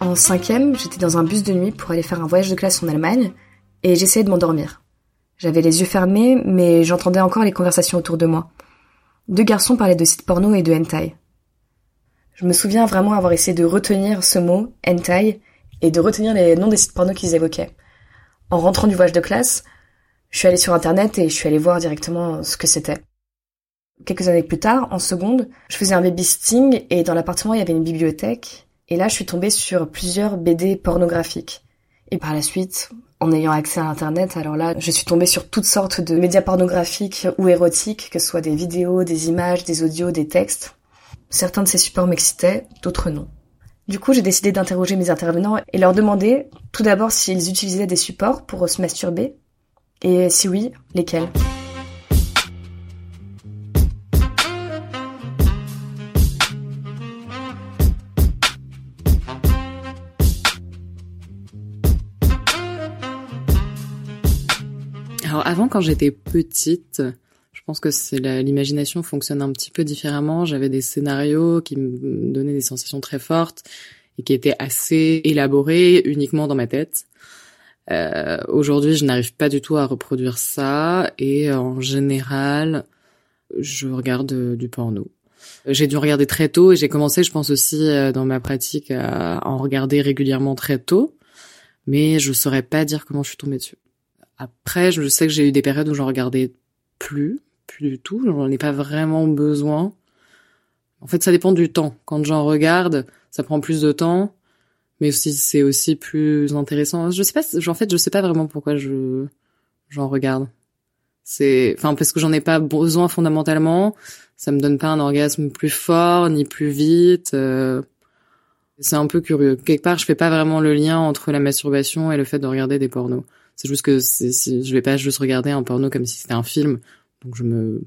En cinquième, j'étais dans un bus de nuit pour aller faire un voyage de classe en Allemagne et j'essayais de m'endormir. J'avais les yeux fermés, mais j'entendais encore les conversations autour de moi. Deux garçons parlaient de sites porno et de hentai. Je me souviens vraiment avoir essayé de retenir ce mot, hentai, et de retenir les noms des sites porno qu'ils évoquaient. En rentrant du voyage de classe, je suis allée sur internet et je suis allée voir directement ce que c'était. Quelques années plus tard, en seconde, je faisais un babysitting et dans l'appartement il y avait une bibliothèque et là je suis tombée sur plusieurs BD pornographiques. Et par la suite, en ayant accès à internet, alors là je suis tombée sur toutes sortes de médias pornographiques ou érotiques, que ce soit des vidéos, des images, des audios, des textes. Certains de ces supports m'excitaient, d'autres non. Du coup, j'ai décidé d'interroger mes intervenants et leur demander tout d'abord s'ils utilisaient des supports pour se masturber? Et si oui, lesquels? Avant, quand j'étais petite, je pense que c'est l'imagination fonctionne un petit peu différemment. J'avais des scénarios qui me donnaient des sensations très fortes et qui étaient assez élaborés uniquement dans ma tête. Euh, Aujourd'hui, je n'arrive pas du tout à reproduire ça et en général, je regarde du porno. J'ai dû regarder très tôt et j'ai commencé, je pense aussi euh, dans ma pratique, à en regarder régulièrement très tôt, mais je saurais pas dire comment je suis tombée dessus. Après, je sais que j'ai eu des périodes où j'en regardais plus, plus du tout, j'en ai pas vraiment besoin. En fait, ça dépend du temps. Quand j'en regarde, ça prend plus de temps mais aussi c'est aussi plus intéressant. Je sais pas, en fait, je sais pas vraiment pourquoi je j'en regarde. C'est, enfin, parce que j'en ai pas besoin fondamentalement. Ça me donne pas un orgasme plus fort ni plus vite. Euh, c'est un peu curieux. Quelque part, je fais pas vraiment le lien entre la masturbation et le fait de regarder des pornos. C'est juste que je vais pas juste regarder un porno comme si c'était un film. Donc je me,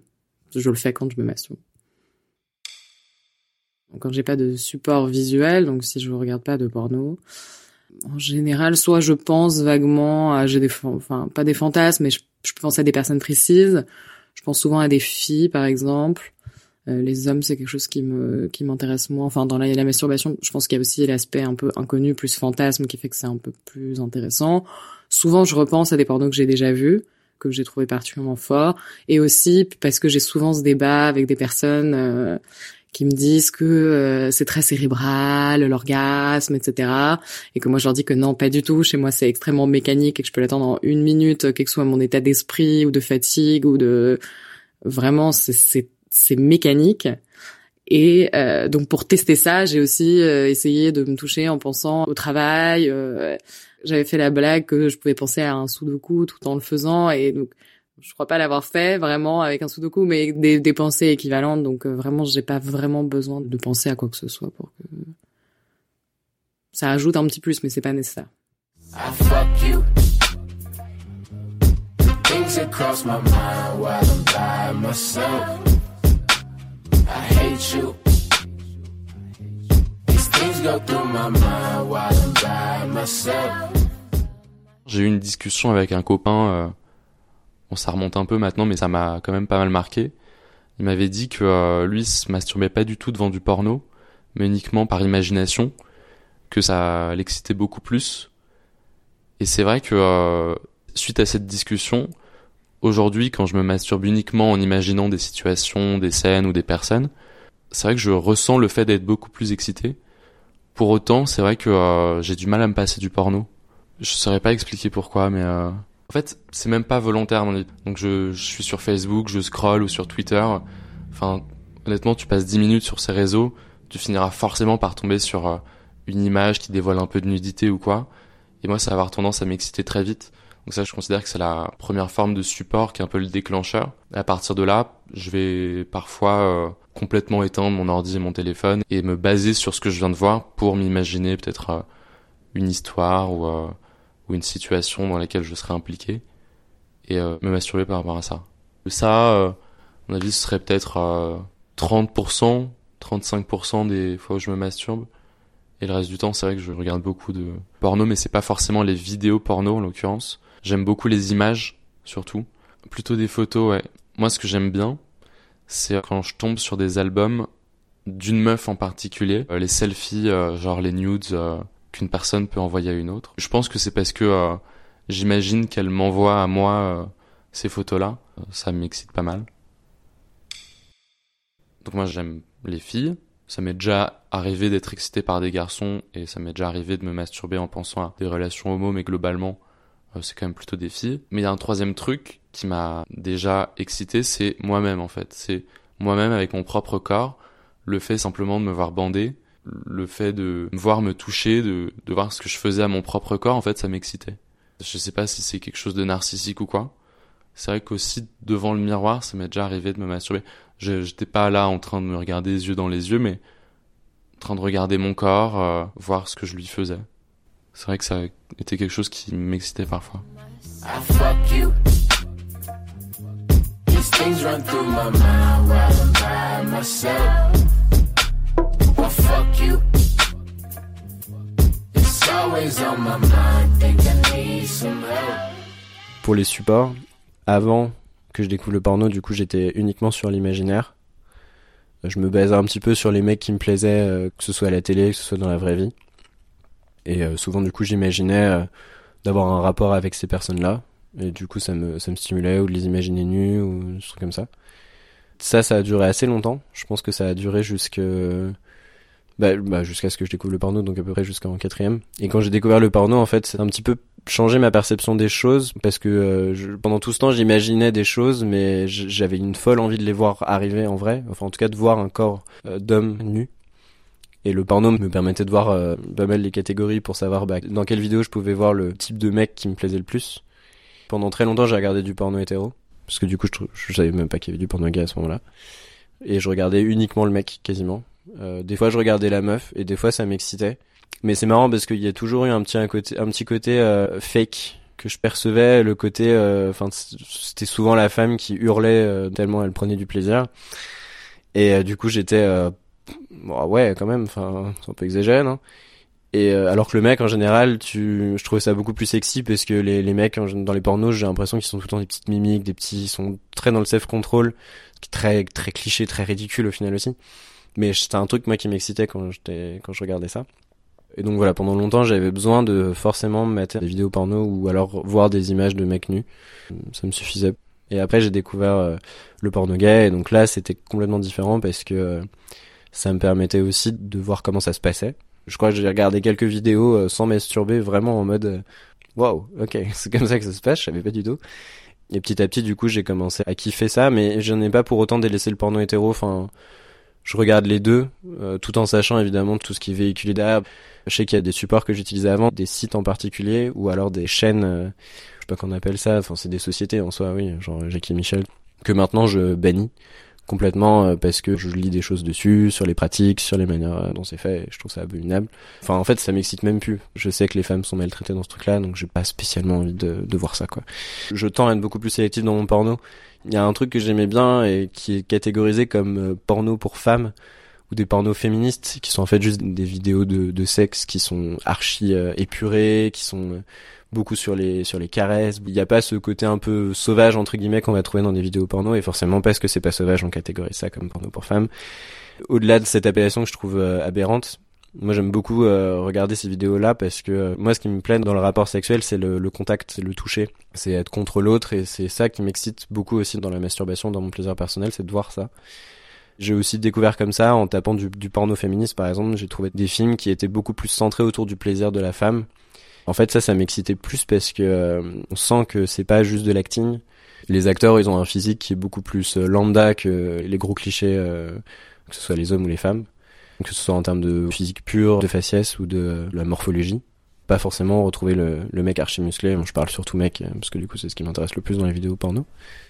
je le fais quand je me masturbe quand j'ai pas de support visuel, donc si je regarde pas de porno, en général, soit je pense vaguement à, j'ai des, enfin, pas des fantasmes, mais je, je pense à des personnes précises. Je pense souvent à des filles, par exemple. Euh, les hommes, c'est quelque chose qui me, qui m'intéresse moins. Enfin, dans la, la masturbation, je pense qu'il y a aussi l'aspect un peu inconnu, plus fantasme, qui fait que c'est un peu plus intéressant. Souvent, je repense à des pornos que j'ai déjà vus que j'ai trouvé particulièrement forts et aussi parce que j'ai souvent ce débat avec des personnes euh, qui me disent que euh, c'est très cérébral, l'orgasme, etc. Et que moi je leur dis que non, pas du tout. Chez moi c'est extrêmement mécanique et que je peux l'attendre en une minute, quel que soit mon état d'esprit ou de fatigue ou de vraiment c'est mécanique. Et euh, donc pour tester ça, j'ai aussi euh, essayé de me toucher en pensant au travail. J'avais fait la blague que je pouvais penser à un sudoku tout en le faisant et donc je crois pas l'avoir fait vraiment avec un sudoku, mais des, des pensées équivalentes. Donc euh, vraiment, j'ai pas vraiment besoin de penser à quoi que ce soit pour que ça ajoute un petit plus, mais c'est pas nécessaire. J'ai eu une discussion avec un copain euh, ça remonte un peu maintenant, mais ça m'a quand même pas mal marqué. Il m'avait dit que euh, lui se masturbait pas du tout devant du porno, mais uniquement par imagination, que ça l'excitait beaucoup plus. Et c'est vrai que euh, suite à cette discussion, aujourd'hui, quand je me masturbe uniquement en imaginant des situations, des scènes ou des personnes, c'est vrai que je ressens le fait d'être beaucoup plus excité. Pour autant, c'est vrai que euh, j'ai du mal à me passer du porno. Je saurais pas expliquer pourquoi, mais en fait, c'est même pas volontaire. Donc je, je suis sur Facebook, je scroll ou sur Twitter. Enfin, honnêtement, tu passes 10 minutes sur ces réseaux, tu finiras forcément par tomber sur euh, une image qui dévoile un peu de nudité ou quoi. Et moi, ça va avoir tendance à m'exciter très vite. Donc ça, je considère que c'est la première forme de support qui est un peu le déclencheur. Et à partir de là, je vais parfois euh, complètement éteindre mon ordi et mon téléphone et me baser sur ce que je viens de voir pour m'imaginer peut-être euh, une histoire ou ou une situation dans laquelle je serais impliqué et euh, me masturber par rapport à ça. Ça, euh, à mon avis, ce serait peut-être euh, 30%, 35% des fois où je me masturbe. Et le reste du temps, c'est vrai que je regarde beaucoup de porno, mais c'est pas forcément les vidéos porno en l'occurrence. J'aime beaucoup les images, surtout. Plutôt des photos, ouais. Moi, ce que j'aime bien, c'est quand je tombe sur des albums d'une meuf en particulier. Euh, les selfies, euh, genre les nudes qu'une personne peut envoyer à une autre. Je pense que c'est parce que euh, j'imagine qu'elle m'envoie à moi euh, ces photos-là. Ça m'excite pas mal. Donc moi j'aime les filles. Ça m'est déjà arrivé d'être excité par des garçons et ça m'est déjà arrivé de me masturber en pensant à des relations homo, mais globalement c'est quand même plutôt des filles. Mais il y a un troisième truc qui m'a déjà excité, c'est moi-même en fait. C'est moi-même avec mon propre corps, le fait simplement de me voir bander, le fait de me voir me toucher, de, voir ce que je faisais à mon propre corps, en fait, ça m'excitait. Je sais pas si c'est quelque chose de narcissique ou quoi. C'est vrai qu'aussi devant le miroir, ça m'est déjà arrivé de me masturber. Je j'étais pas là en train de me regarder les yeux dans les yeux, mais en train de regarder mon corps, euh, voir ce que je lui faisais. C'est vrai que ça était quelque chose qui m'excitait parfois. Pour les supports, avant que je découvre le porno, du coup j'étais uniquement sur l'imaginaire. Je me basais un petit peu sur les mecs qui me plaisaient, euh, que ce soit à la télé, que ce soit dans la vraie vie. Et euh, souvent du coup j'imaginais euh, d'avoir un rapport avec ces personnes-là. Et du coup ça me, ça me stimulait ou de les imaginer nus ou des trucs comme ça. Ça, ça a duré assez longtemps. Je pense que ça a duré jusque bah, bah, jusqu'à ce que je découvre le porno, donc à peu près jusqu'en quatrième. Et quand j'ai découvert le porno, en fait, c'est un petit peu changé ma perception des choses parce que euh, pendant tout ce temps, j'imaginais des choses, mais j'avais une folle envie de les voir arriver en vrai. Enfin, en tout cas, de voir un corps euh, d'homme nu. Et le porno me permettait de voir euh, pas mal les catégories pour savoir bah, dans quelle vidéo je pouvais voir le type de mec qui me plaisait le plus. Pendant très longtemps, j'ai regardé du porno hétéro. Parce que du coup, je, savais même pas qu'il y avait du porno gay à ce moment-là. Et je regardais uniquement le mec, quasiment. Euh, des fois, je regardais la meuf, et des fois, ça m'excitait. Mais c'est marrant parce qu'il y a toujours eu un petit, un côté, un petit côté euh, fake que je percevais, le côté... Euh, enfin, c'était souvent la femme qui hurlait tellement elle prenait du plaisir. Et du coup, j'étais... Bon, ouais, quand même, enfin, c'est un peu exagéré, non? Et alors que le mec en général, tu, je trouvais ça beaucoup plus sexy parce que les, les mecs dans les pornos, j'ai l'impression qu'ils sont tout le temps des petites mimiques, des petits, ils sont très dans le self control, très très cliché, très ridicule au final aussi. Mais c'était un truc moi qui m'excitait quand j'étais quand je regardais ça. Et donc voilà, pendant longtemps, j'avais besoin de forcément mettre des vidéos porno ou alors voir des images de mecs nus. Ça me suffisait. Et après, j'ai découvert euh, le porno gay. Et donc là, c'était complètement différent parce que euh, ça me permettait aussi de voir comment ça se passait. Je crois que j'ai regardé quelques vidéos euh, sans masturber, vraiment en mode waouh, ok, c'est comme ça que ça se passe. Je savais pas du tout. Et petit à petit, du coup, j'ai commencé à kiffer ça, mais je n'ai pas pour autant délaissé le porno hétéro. Enfin, je regarde les deux, euh, tout en sachant évidemment tout ce qui est véhiculé derrière. Je sais qu'il y a des supports que j'utilisais avant, des sites en particulier, ou alors des chaînes, euh, je sais pas qu'on appelle ça, enfin c'est des sociétés en soi, oui, genre Jackie Michel, que maintenant je bannis complètement euh, parce que je lis des choses dessus, sur les pratiques, sur les manières dont c'est fait, et je trouve ça abominable. Enfin en fait ça m'excite même plus. Je sais que les femmes sont maltraitées dans ce truc-là, donc j'ai pas spécialement envie de, de voir ça quoi. Je tends à être beaucoup plus sélectif dans mon porno il y a un truc que j'aimais bien et qui est catégorisé comme euh, porno pour femmes ou des pornos féministes qui sont en fait juste des vidéos de, de sexe qui sont archi euh, épurées, qui sont euh, beaucoup sur les sur les caresses. Il n'y a pas ce côté un peu sauvage entre guillemets qu'on va trouver dans des vidéos porno et forcément parce que c'est pas sauvage on catégorise ça comme porno pour femmes. Au-delà de cette appellation que je trouve aberrante, moi, j'aime beaucoup euh, regarder ces vidéos-là parce que euh, moi, ce qui me plaît dans le rapport sexuel, c'est le, le, contact, c'est le toucher, c'est être contre l'autre et c'est ça qui m'excite beaucoup aussi dans la masturbation, dans mon plaisir personnel, c'est de voir ça. J'ai aussi découvert comme ça en tapant du, porno féministe, par exemple, j'ai trouvé des films qui étaient beaucoup plus centrés autour du plaisir de la femme. En fait, ça, ça m'excitait plus parce que euh, on sent que c'est pas juste de l'acting. Les acteurs, ils ont un physique qui est beaucoup plus lambda que les gros clichés, que ce soit les hommes ou les femmes que ce soit en termes de physique pure, de faciès ou de la morphologie. Pas forcément retrouver le, mec archi musclé, je parle surtout mec, parce que du coup c'est ce qui m'intéresse le plus dans les vidéos porno.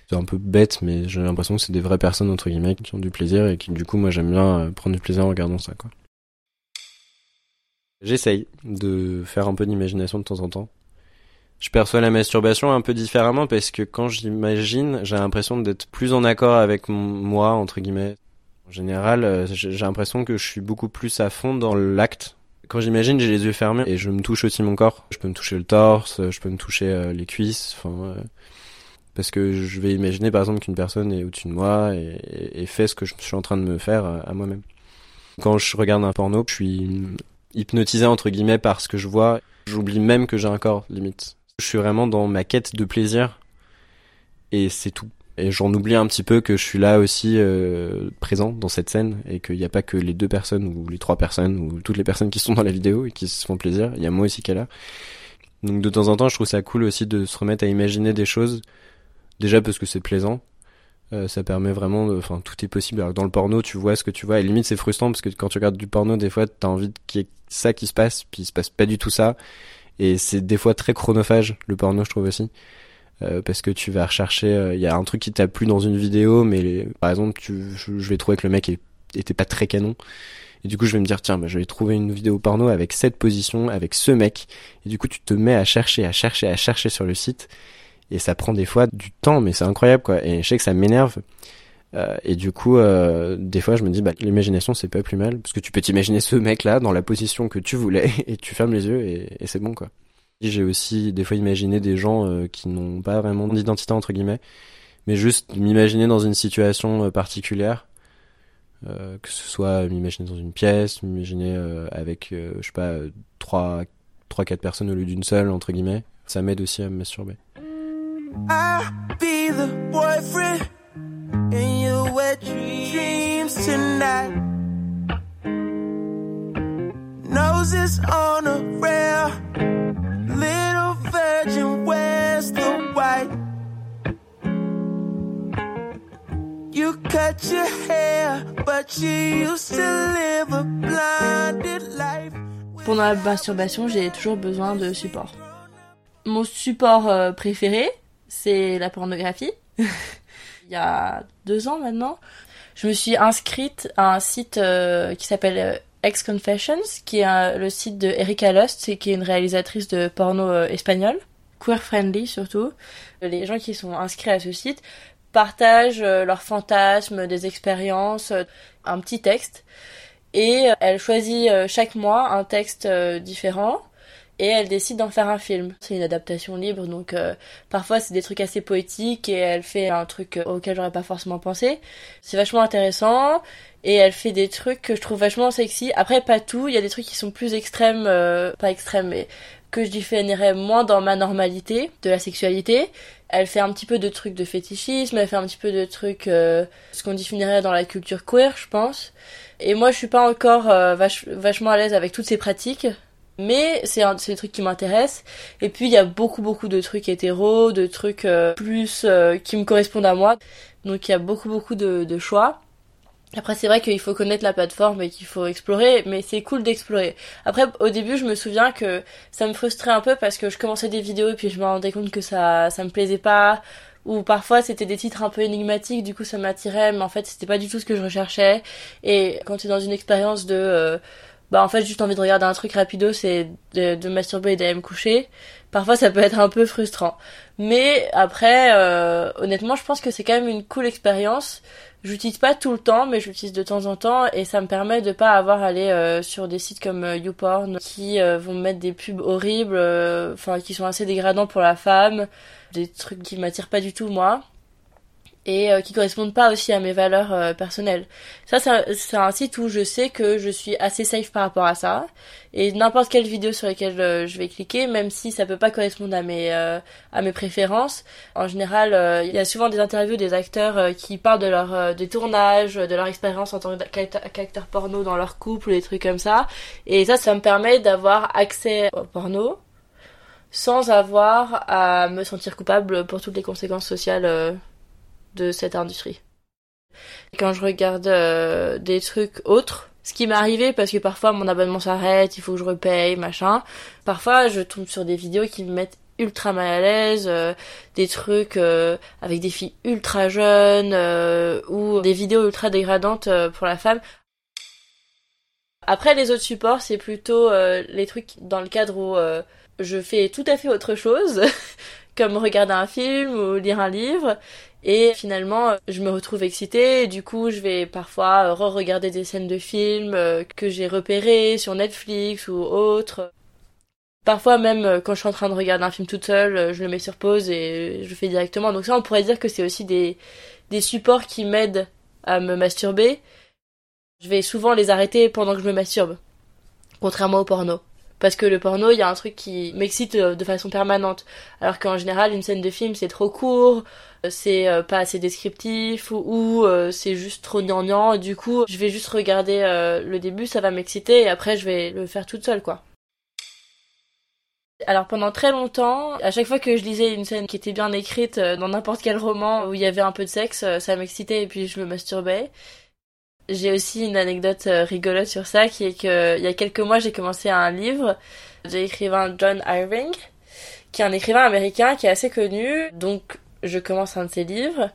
C'est un peu bête, mais j'ai l'impression que c'est des vraies personnes, entre guillemets, qui ont du plaisir et qui du coup moi j'aime bien euh, prendre du plaisir en regardant ça. quoi. J'essaye de faire un peu d'imagination de temps en temps. Je perçois la masturbation un peu différemment parce que quand j'imagine, j'ai l'impression d'être plus en accord avec moi, entre guillemets. En général, euh, j'ai l'impression que je suis beaucoup plus à fond dans l'acte. Quand j'imagine, j'ai les yeux fermés et je me touche aussi mon corps. Je peux me toucher le torse, je peux me toucher euh, les cuisses, enfin, euh, parce que je vais imaginer par exemple qu'une personne est au-dessus de moi et, et, fait ce que je suis en train de me faire à moi-même. Quand je regarde un porno, je suis hypnotisé entre guillemets par ce que je vois. J'oublie même que j'ai un corps, limite. Je suis vraiment dans ma quête de plaisir et c'est tout. Et j'en oublie un petit peu que je suis là aussi euh, présent dans cette scène et qu'il n'y a pas que les deux personnes ou les trois personnes ou toutes les personnes qui sont dans la vidéo et qui se font plaisir. Il y a moi aussi qui est là. Donc de temps en temps, je trouve ça cool aussi de se remettre à imaginer des choses. Déjà parce que c'est plaisant. Euh, ça permet vraiment, enfin tout est possible. Alors dans le porno, tu vois ce que tu vois. Et limite c'est frustrant parce que quand tu regardes du porno, des fois t'as envie qu'il y ait ça qui se passe, puis il se passe pas du tout ça. Et c'est des fois très chronophage le porno, je trouve aussi. Euh, parce que tu vas rechercher, euh, il y a un truc qui t'a plu dans une vidéo, mais par exemple, tu, je, vais trouver que le mec était pas très canon. Et du coup, je vais me dire, tiens, bah, je vais trouver une vidéo porno avec cette position, avec ce mec. Et du coup, tu te mets à chercher, à chercher, à chercher sur le site. Et ça prend des fois du temps, mais c'est incroyable, quoi. Et je sais que ça m'énerve. Euh, et du coup, euh, des fois, je me dis, bah, l'imagination, c'est pas plus mal. Parce que tu peux t'imaginer ce mec-là dans la position que tu voulais, et tu fermes les yeux, et c'est bon, quoi. J'ai aussi des fois imaginé des gens euh, qui n'ont pas vraiment d'identité entre guillemets, mais juste m'imaginer dans une situation euh, particulière, euh, que ce soit m'imaginer dans une pièce, m'imaginer avec je sais pas trois trois quatre personnes au lieu d'une seule entre guillemets, ça m'aide aussi à me masturber. Noses on a rail. You cut your hair, but you live a life. Pendant la masturbation, j'ai toujours besoin de support. Mon support euh, préféré, c'est la pornographie. Il y a deux ans maintenant, je me suis inscrite à un site euh, qui s'appelle euh, Ex Confessions, qui est le site de Erika Lust, qui est une réalisatrice de porno euh, espagnol, queer friendly surtout. Les gens qui sont inscrits à ce site partagent euh, leurs fantasmes, des expériences, euh, un petit texte, et elle choisit chaque mois un texte différent et elle décide d'en faire un film. C'est une adaptation libre, donc parfois c'est des trucs assez poétiques et elle fait un truc auquel j'aurais pas forcément pensé. C'est vachement intéressant et elle fait des trucs que je trouve vachement sexy. Après, pas tout, il y a des trucs qui sont plus extrêmes, euh, pas extrêmes, mais que je définirais moins dans ma normalité de la sexualité. Elle fait un petit peu de trucs de fétichisme, elle fait un petit peu de trucs, euh, ce qu'on définirait dans la culture queer, je pense. Et moi, je suis pas encore euh, vachement à l'aise avec toutes ces pratiques. Mais c'est des trucs qui m'intéressent. Et puis il y a beaucoup beaucoup de trucs hétéros, de trucs plus qui me correspondent à moi. Donc il y a beaucoup beaucoup de, de choix. Après, c'est vrai qu'il faut connaître la plateforme et qu'il faut explorer, mais c'est cool d'explorer. Après, au début, je me souviens que ça me frustrait un peu parce que je commençais des vidéos et puis je me rendais compte que ça, ça me plaisait pas. Ou parfois, c'était des titres un peu énigmatiques, du coup, ça m'attirait, mais en fait, c'était pas du tout ce que je recherchais. Et quand tu es dans une expérience de, euh, bah, en fait, juste envie de regarder un truc rapido, c'est de, masturber et d'aller me coucher. Parfois, ça peut être un peu frustrant. Mais après, euh, honnêtement, je pense que c'est quand même une cool expérience J'utilise pas tout le temps, mais j'utilise de temps en temps et ça me permet de pas avoir à aller euh, sur des sites comme euh, YouPorn qui euh, vont mettre des pubs horribles, enfin qui sont assez dégradants pour la femme, des trucs qui m'attirent pas du tout moi et euh, qui correspondent pas aussi à mes valeurs euh, personnelles. Ça, c'est un, site où je sais que je suis assez safe par rapport à ça. Et n'importe quelle vidéo sur laquelle euh, je vais cliquer, même si ça peut pas correspondre à mes à mes préférences, en général, il y a souvent des interviews des acteurs qui parlent de leur des tournages, de leur expérience en tant qu'acteur porno dans leur couple, des trucs comme ça. Et ça, ça me permet d'avoir accès au porno sans avoir à me sentir coupable pour toutes les conséquences sociales de cette industrie. Quand je regarde euh, des trucs autres, ce qui m'est arrivé parce que parfois mon abonnement s'arrête, il faut que je repaye, machin. Parfois je tombe sur des vidéos qui me mettent ultra mal à l'aise, euh, des trucs euh, avec des filles ultra jeunes ou des vidéos ultra dégradantes pour la femme. Après les autres supports, c'est plutôt les trucs dans le cadre où je fais tout à fait autre chose, comme regarder un film ou lire un livre. Et finalement, je me retrouve excitée du coup, je vais parfois re-regarder des scènes de films euh, que j'ai repérées sur Netflix ou autre. Parfois même euh, quand je suis en train de regarder un film toute seule, euh, je le mets sur pause et je le fais directement. Donc ça, on pourrait dire que c'est aussi des, des supports qui m'aident à me masturber. Je vais souvent les arrêter pendant que je me masturbe. contrairement au porno. Parce que le porno, il y a un truc qui m'excite euh, de façon permanente. Alors qu'en général, une scène de film, c'est trop court, euh, c'est euh, pas assez descriptif, ou, c'est juste trop gnangnan. Du coup, je vais juste regarder le début, ça va m'exciter, et après, je vais le faire toute seule, quoi. Alors pendant très longtemps, à chaque fois que je lisais une scène qui était bien écrite dans n'importe quel roman où il y avait un peu de sexe, ça m'excitait et puis je me masturbais. J'ai aussi une anecdote euh, rigolote sur ça, qui est que il y a quelques mois, j'ai commencé un livre de l'écrivain John Irving, qui est un écrivain américain qui est assez connu. Donc, je commence un de ses livres.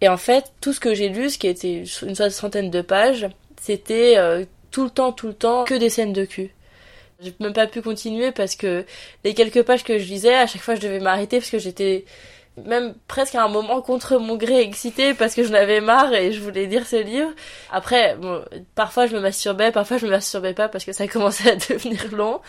Et en fait, tout ce que j'ai lu, ce qui était une soixantaine de pages, c'était euh, tout le temps, tout le temps, que des scènes de cul. J'ai même pas pu continuer parce que les quelques pages que je lisais, à chaque fois, je devais m'arrêter parce que j'étais même presque à un moment contre mon gré excité parce que j'en avais marre et je voulais lire ce livre. Après, bon, parfois je me masturbais, parfois je me masturbais pas parce que ça commençait à devenir long.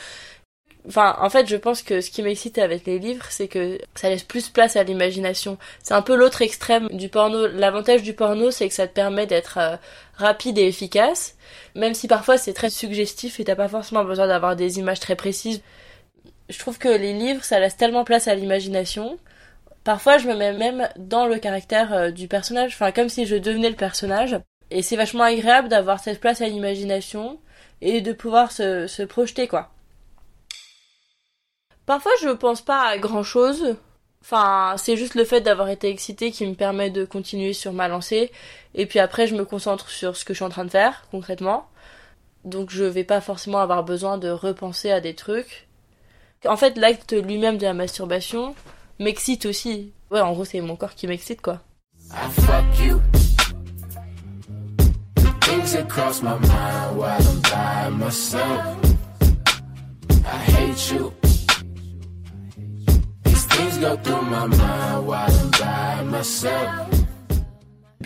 Enfin, en fait, je pense que ce qui m'excite avec les livres, c'est que ça laisse plus place à l'imagination. C'est un peu l'autre extrême du porno. L'avantage du porno, c'est que ça te permet d'être euh, rapide et efficace, même si parfois c'est très suggestif et t'as pas forcément besoin d'avoir des images très précises. Je trouve que les livres, ça laisse tellement place à l'imagination Parfois, je me mets même dans le caractère euh, du personnage, enfin comme si je devenais le personnage. Et c'est vachement agréable d'avoir cette place à l'imagination et de pouvoir se, se projeter, quoi. Parfois, je pense pas à grand chose. Enfin, c'est juste le fait d'avoir été excité qui me permet de continuer sur ma lancée. Et puis après, je me concentre sur ce que je suis en train de faire, concrètement. Donc je vais pas forcément avoir besoin de repenser à des trucs. En fait, l'acte lui-même de la masturbation, m'excite aussi. Ouais, en gros, c'est mon corps qui m'excite, quoi.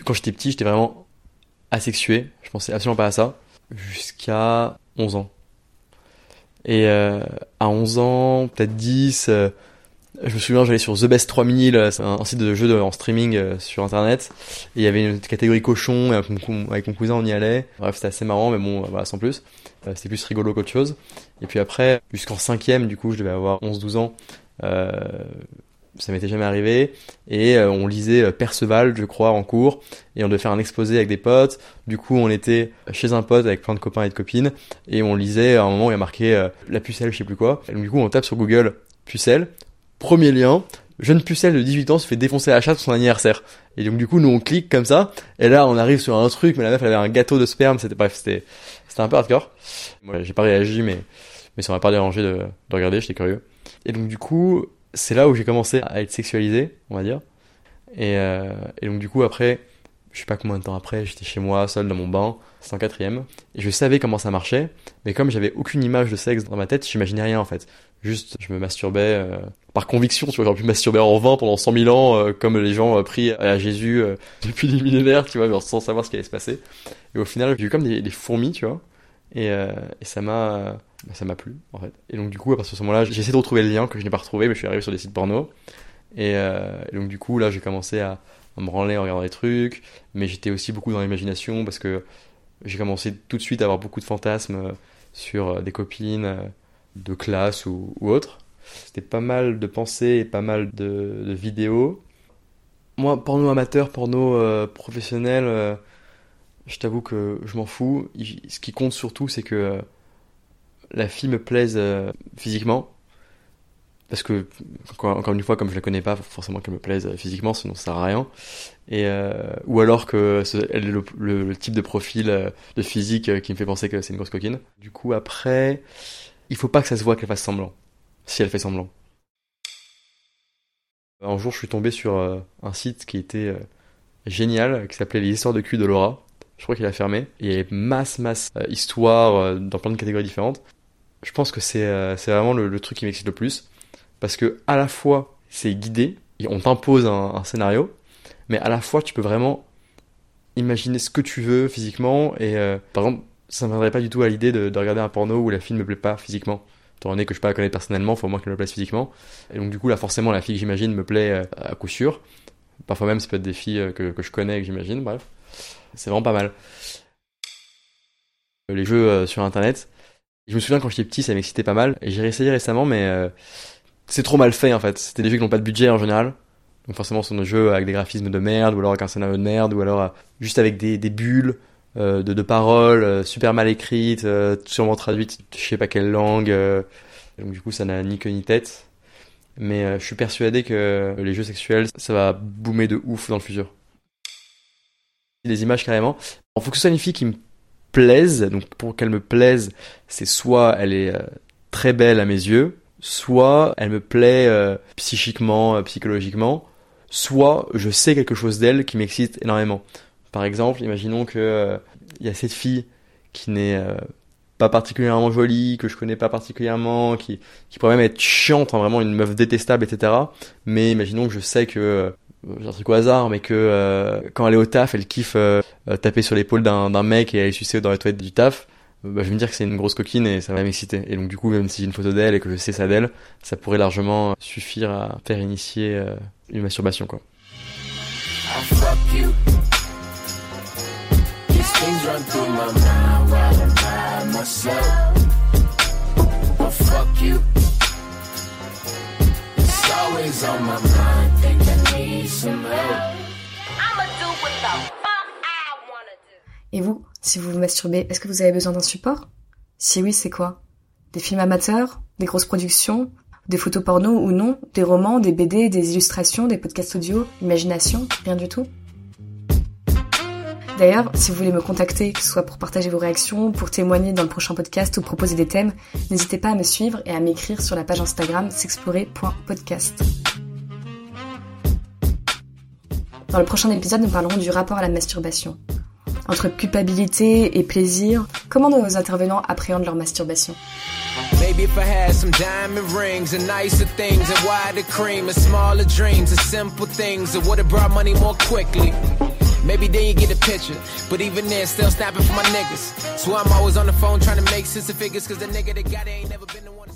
Quand j'étais petit, j'étais vraiment asexué. Je pensais absolument pas à ça. Jusqu'à 11 ans. Et euh, à 11 ans, peut-être 10, je me souviens, j'allais sur The Best 3000, euh, c'est un, site de jeux en streaming euh, sur internet. Et il y avait une catégorie cochon, et avec mon, cousin on y allait. Bref, c'était assez marrant, mais bon, voilà, sans plus. Euh, c'était plus rigolo qu'autre chose. Et puis après, jusqu'en cinquième, du coup, je devais avoir 11-12 ans. Euh, ça m'était jamais arrivé. Et on lisait Perceval, je crois, en cours. Et on devait faire un exposé avec des potes. Du coup, on était chez un pote avec plein de copains et de copines. Et on lisait, à un moment, il y a marqué la pucelle, je sais plus quoi. Et donc, du coup, on tape sur Google pucelle Premier lien, jeune pucelle de 18 ans se fait défoncer à la chatte pour son anniversaire. Et donc du coup, nous on clique comme ça, et là on arrive sur un truc, mais la meuf elle avait un gâteau de sperme, c'était bref, c'était c'était un peu hardcore. Moi j'ai pas réagi, mais mais ça m'a pas dérangé de, de regarder, j'étais curieux. Et donc du coup, c'est là où j'ai commencé à être sexualisé, on va dire. Et, euh, et donc du coup après, je sais pas combien de temps après, j'étais chez moi, seul dans mon bain, c'est en quatrième, et je savais comment ça marchait, mais comme j'avais aucune image de sexe dans ma tête, j'imaginais rien en fait. Juste, je me masturbais euh, par conviction, tu vois, j'aurais pu masturber en vain pendant 100 000 ans, euh, comme les gens euh, pris à Jésus depuis des millénaires, tu vois, sans savoir ce qui allait se passer. Et au final, j'ai eu comme des, fourmis, tu vois, et, ça m'a bah, ça m'a plu, en fait. Et donc, du coup, à partir de ce moment-là, j'ai essayé de retrouver le lien que je n'ai pas retrouvé, mais je suis arrivé sur des sites porno. Et, donc, du coup, là, j'ai commencé à, à, me branler en regardant des trucs, mais j'étais aussi beaucoup dans l'imagination parce que j'ai commencé tout de suite à avoir beaucoup de fantasmes sur des copines de classe ou, ou autre. C'était pas mal de pensées et pas mal de, vidéos. Moi, porno amateur, porno euh, professionnel, euh, je t'avoue que je m'en fous. ce qui compte surtout, c'est que euh, la fille me plaise physiquement. Parce que, encore une fois, comme je la connais pas, forcément qu'elle me plaise physiquement, sinon ça sert à rien. Et, ou alors que elle est le, le, type de profil de physique qui me fait penser que c'est une grosse coquine. Du coup, après, il faut pas que ça se voit qu'elle fasse semblant. Si elle fait semblant. Un jour, je suis tombé sur euh, un site qui était euh, génial, qui s'appelait Les histoires de cul de Laura. Je crois qu'il a fermé. Il y avait masse, masse euh, histoires dans plein de catégories différentes. Je pense que c'est vraiment le, truc qui m'excite le plus. Parce que à la fois, c'est guidé, on t'impose un, scénario, mais à la fois, tu peux vraiment imaginer ce que tu veux physiquement. Et par exemple, ça ne viendrait pas du tout à l'idée de, regarder un porno où la fille ne me plaît pas physiquement. Étant donné que je peux pas la connaître personnellement, il faut au moins qu'elle me plaise physiquement. Et donc du coup là forcément la fille que j'imagine me plaît euh, à coup sûr. Parfois même ça peut être des filles euh, que, je connais et que j'imagine, bref. C'est vraiment pas mal. Les jeux euh, sur internet, Je me souviens quand j'étais petit, ça m'excitait pas mal. Et j'ai réessayé récemment, mais euh, c'est trop mal fait en fait. C'était des jeux qui n'ont pas de budget en général. Donc forcément, ce sont des jeux avec des graphismes de merde, ou alors avec un scénario de merde, ou alors euh, juste avec des, bulles euh, de, de paroles euh, super mal écrites, euh, sûrement traduites, je sais pas quelle langue. euh. donc du coup, ça n'a ni queue ni tête. Mais euh, je suis persuadé que les jeux sexuels, ça va boomer de ouf dans le futur. Les images carrément. Il faut que ce soit une fille qui me plaise. Donc pour qu'elle me plaise, c'est soit elle est euh, très belle à mes yeux, soit elle me plaît euh, psychiquement, euh, psychologiquement, soit je sais quelque chose d'elle qui m'excite énormément. Par exemple, imaginons que euh, il y a cette fille qui n'est euh, pas particulièrement jolie, que je connais pas particulièrement, qui, qui pourrait même être chiante, hein, vraiment une meuf détestable, etc. Mais imaginons que je sais que, euh, un truc au hasard, mais que euh, quand elle est au taf, elle kiffe euh, euh, taper sur l'épaule d'un mec et aller sucer dans les toilettes du taf. Euh, Bah, je vais me dire que c'est une grosse coquine et ça va m'exciter. Et donc du coup, même si j'ai une photo d'elle et que je sais ça d'elle, ça pourrait largement suffire à faire initier euh, une masturbation, quoi. Things run through my mind while I'm by myself. I fuck you. It's always on my mind. Think I need some help. I'ma do what the fuck I wanna do. Et vous, si vous vous masturbez, est-ce que vous avez besoin d'un support? Si oui, c'est quoi? Des films amateurs? Des grosses productions? Des photos porno ou non? Des romans, des BD, des illustrations, des podcasts audio? Imagination? Rien du tout? D'ailleurs, si vous voulez me contacter, que ce soit pour partager vos réactions, pour témoigner dans le prochain podcast ou proposer des thèmes, n'hésitez pas à me suivre et à m'écrire sur la page Instagram s'explorer.podcast. Dans le prochain épisode, nous parlerons du rapport à la masturbation. Entre culpabilité et plaisir, comment nos intervenants appréhendent leur masturbation? Maybe then you get a picture, but even then, still snapping for my niggas. So I'm always on the phone trying to make sense of figures, cause the nigga that got it ain't never been the one.